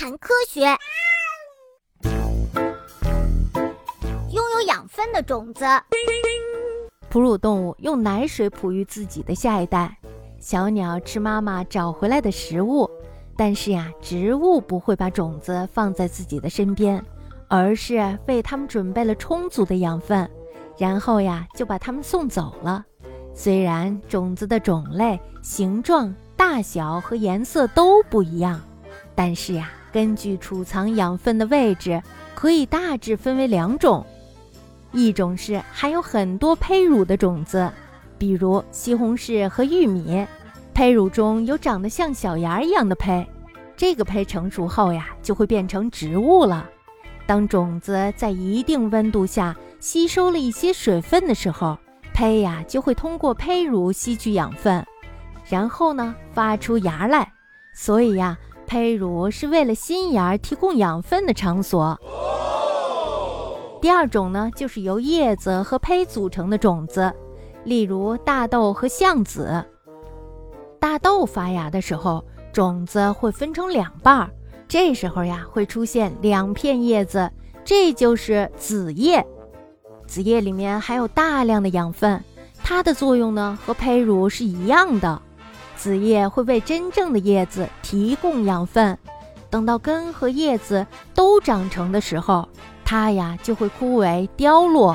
谈科学。拥有养分的种子。哺乳动物用奶水哺育自己的下一代，小鸟吃妈妈找回来的食物。但是呀，植物不会把种子放在自己的身边，而是为它们准备了充足的养分，然后呀就把它们送走了。虽然种子的种类、形状、大小和颜色都不一样，但是呀。根据储藏养分的位置，可以大致分为两种，一种是含有很多胚乳的种子，比如西红柿和玉米，胚乳中有长得像小芽一样的胚，这个胚成熟后呀，就会变成植物了。当种子在一定温度下吸收了一些水分的时候，胚呀就会通过胚乳吸取养分，然后呢发出芽来。所以呀。胚乳是为了新芽提供养分的场所。第二种呢，就是由叶子和胚组成的种子，例如大豆和橡子。大豆发芽的时候，种子会分成两半儿，这时候呀，会出现两片叶子，这就是子叶。子叶里面含有大量的养分，它的作用呢，和胚乳是一样的。子叶会为真正的叶子提供养分，等到根和叶子都长成的时候，它呀就会枯萎凋落。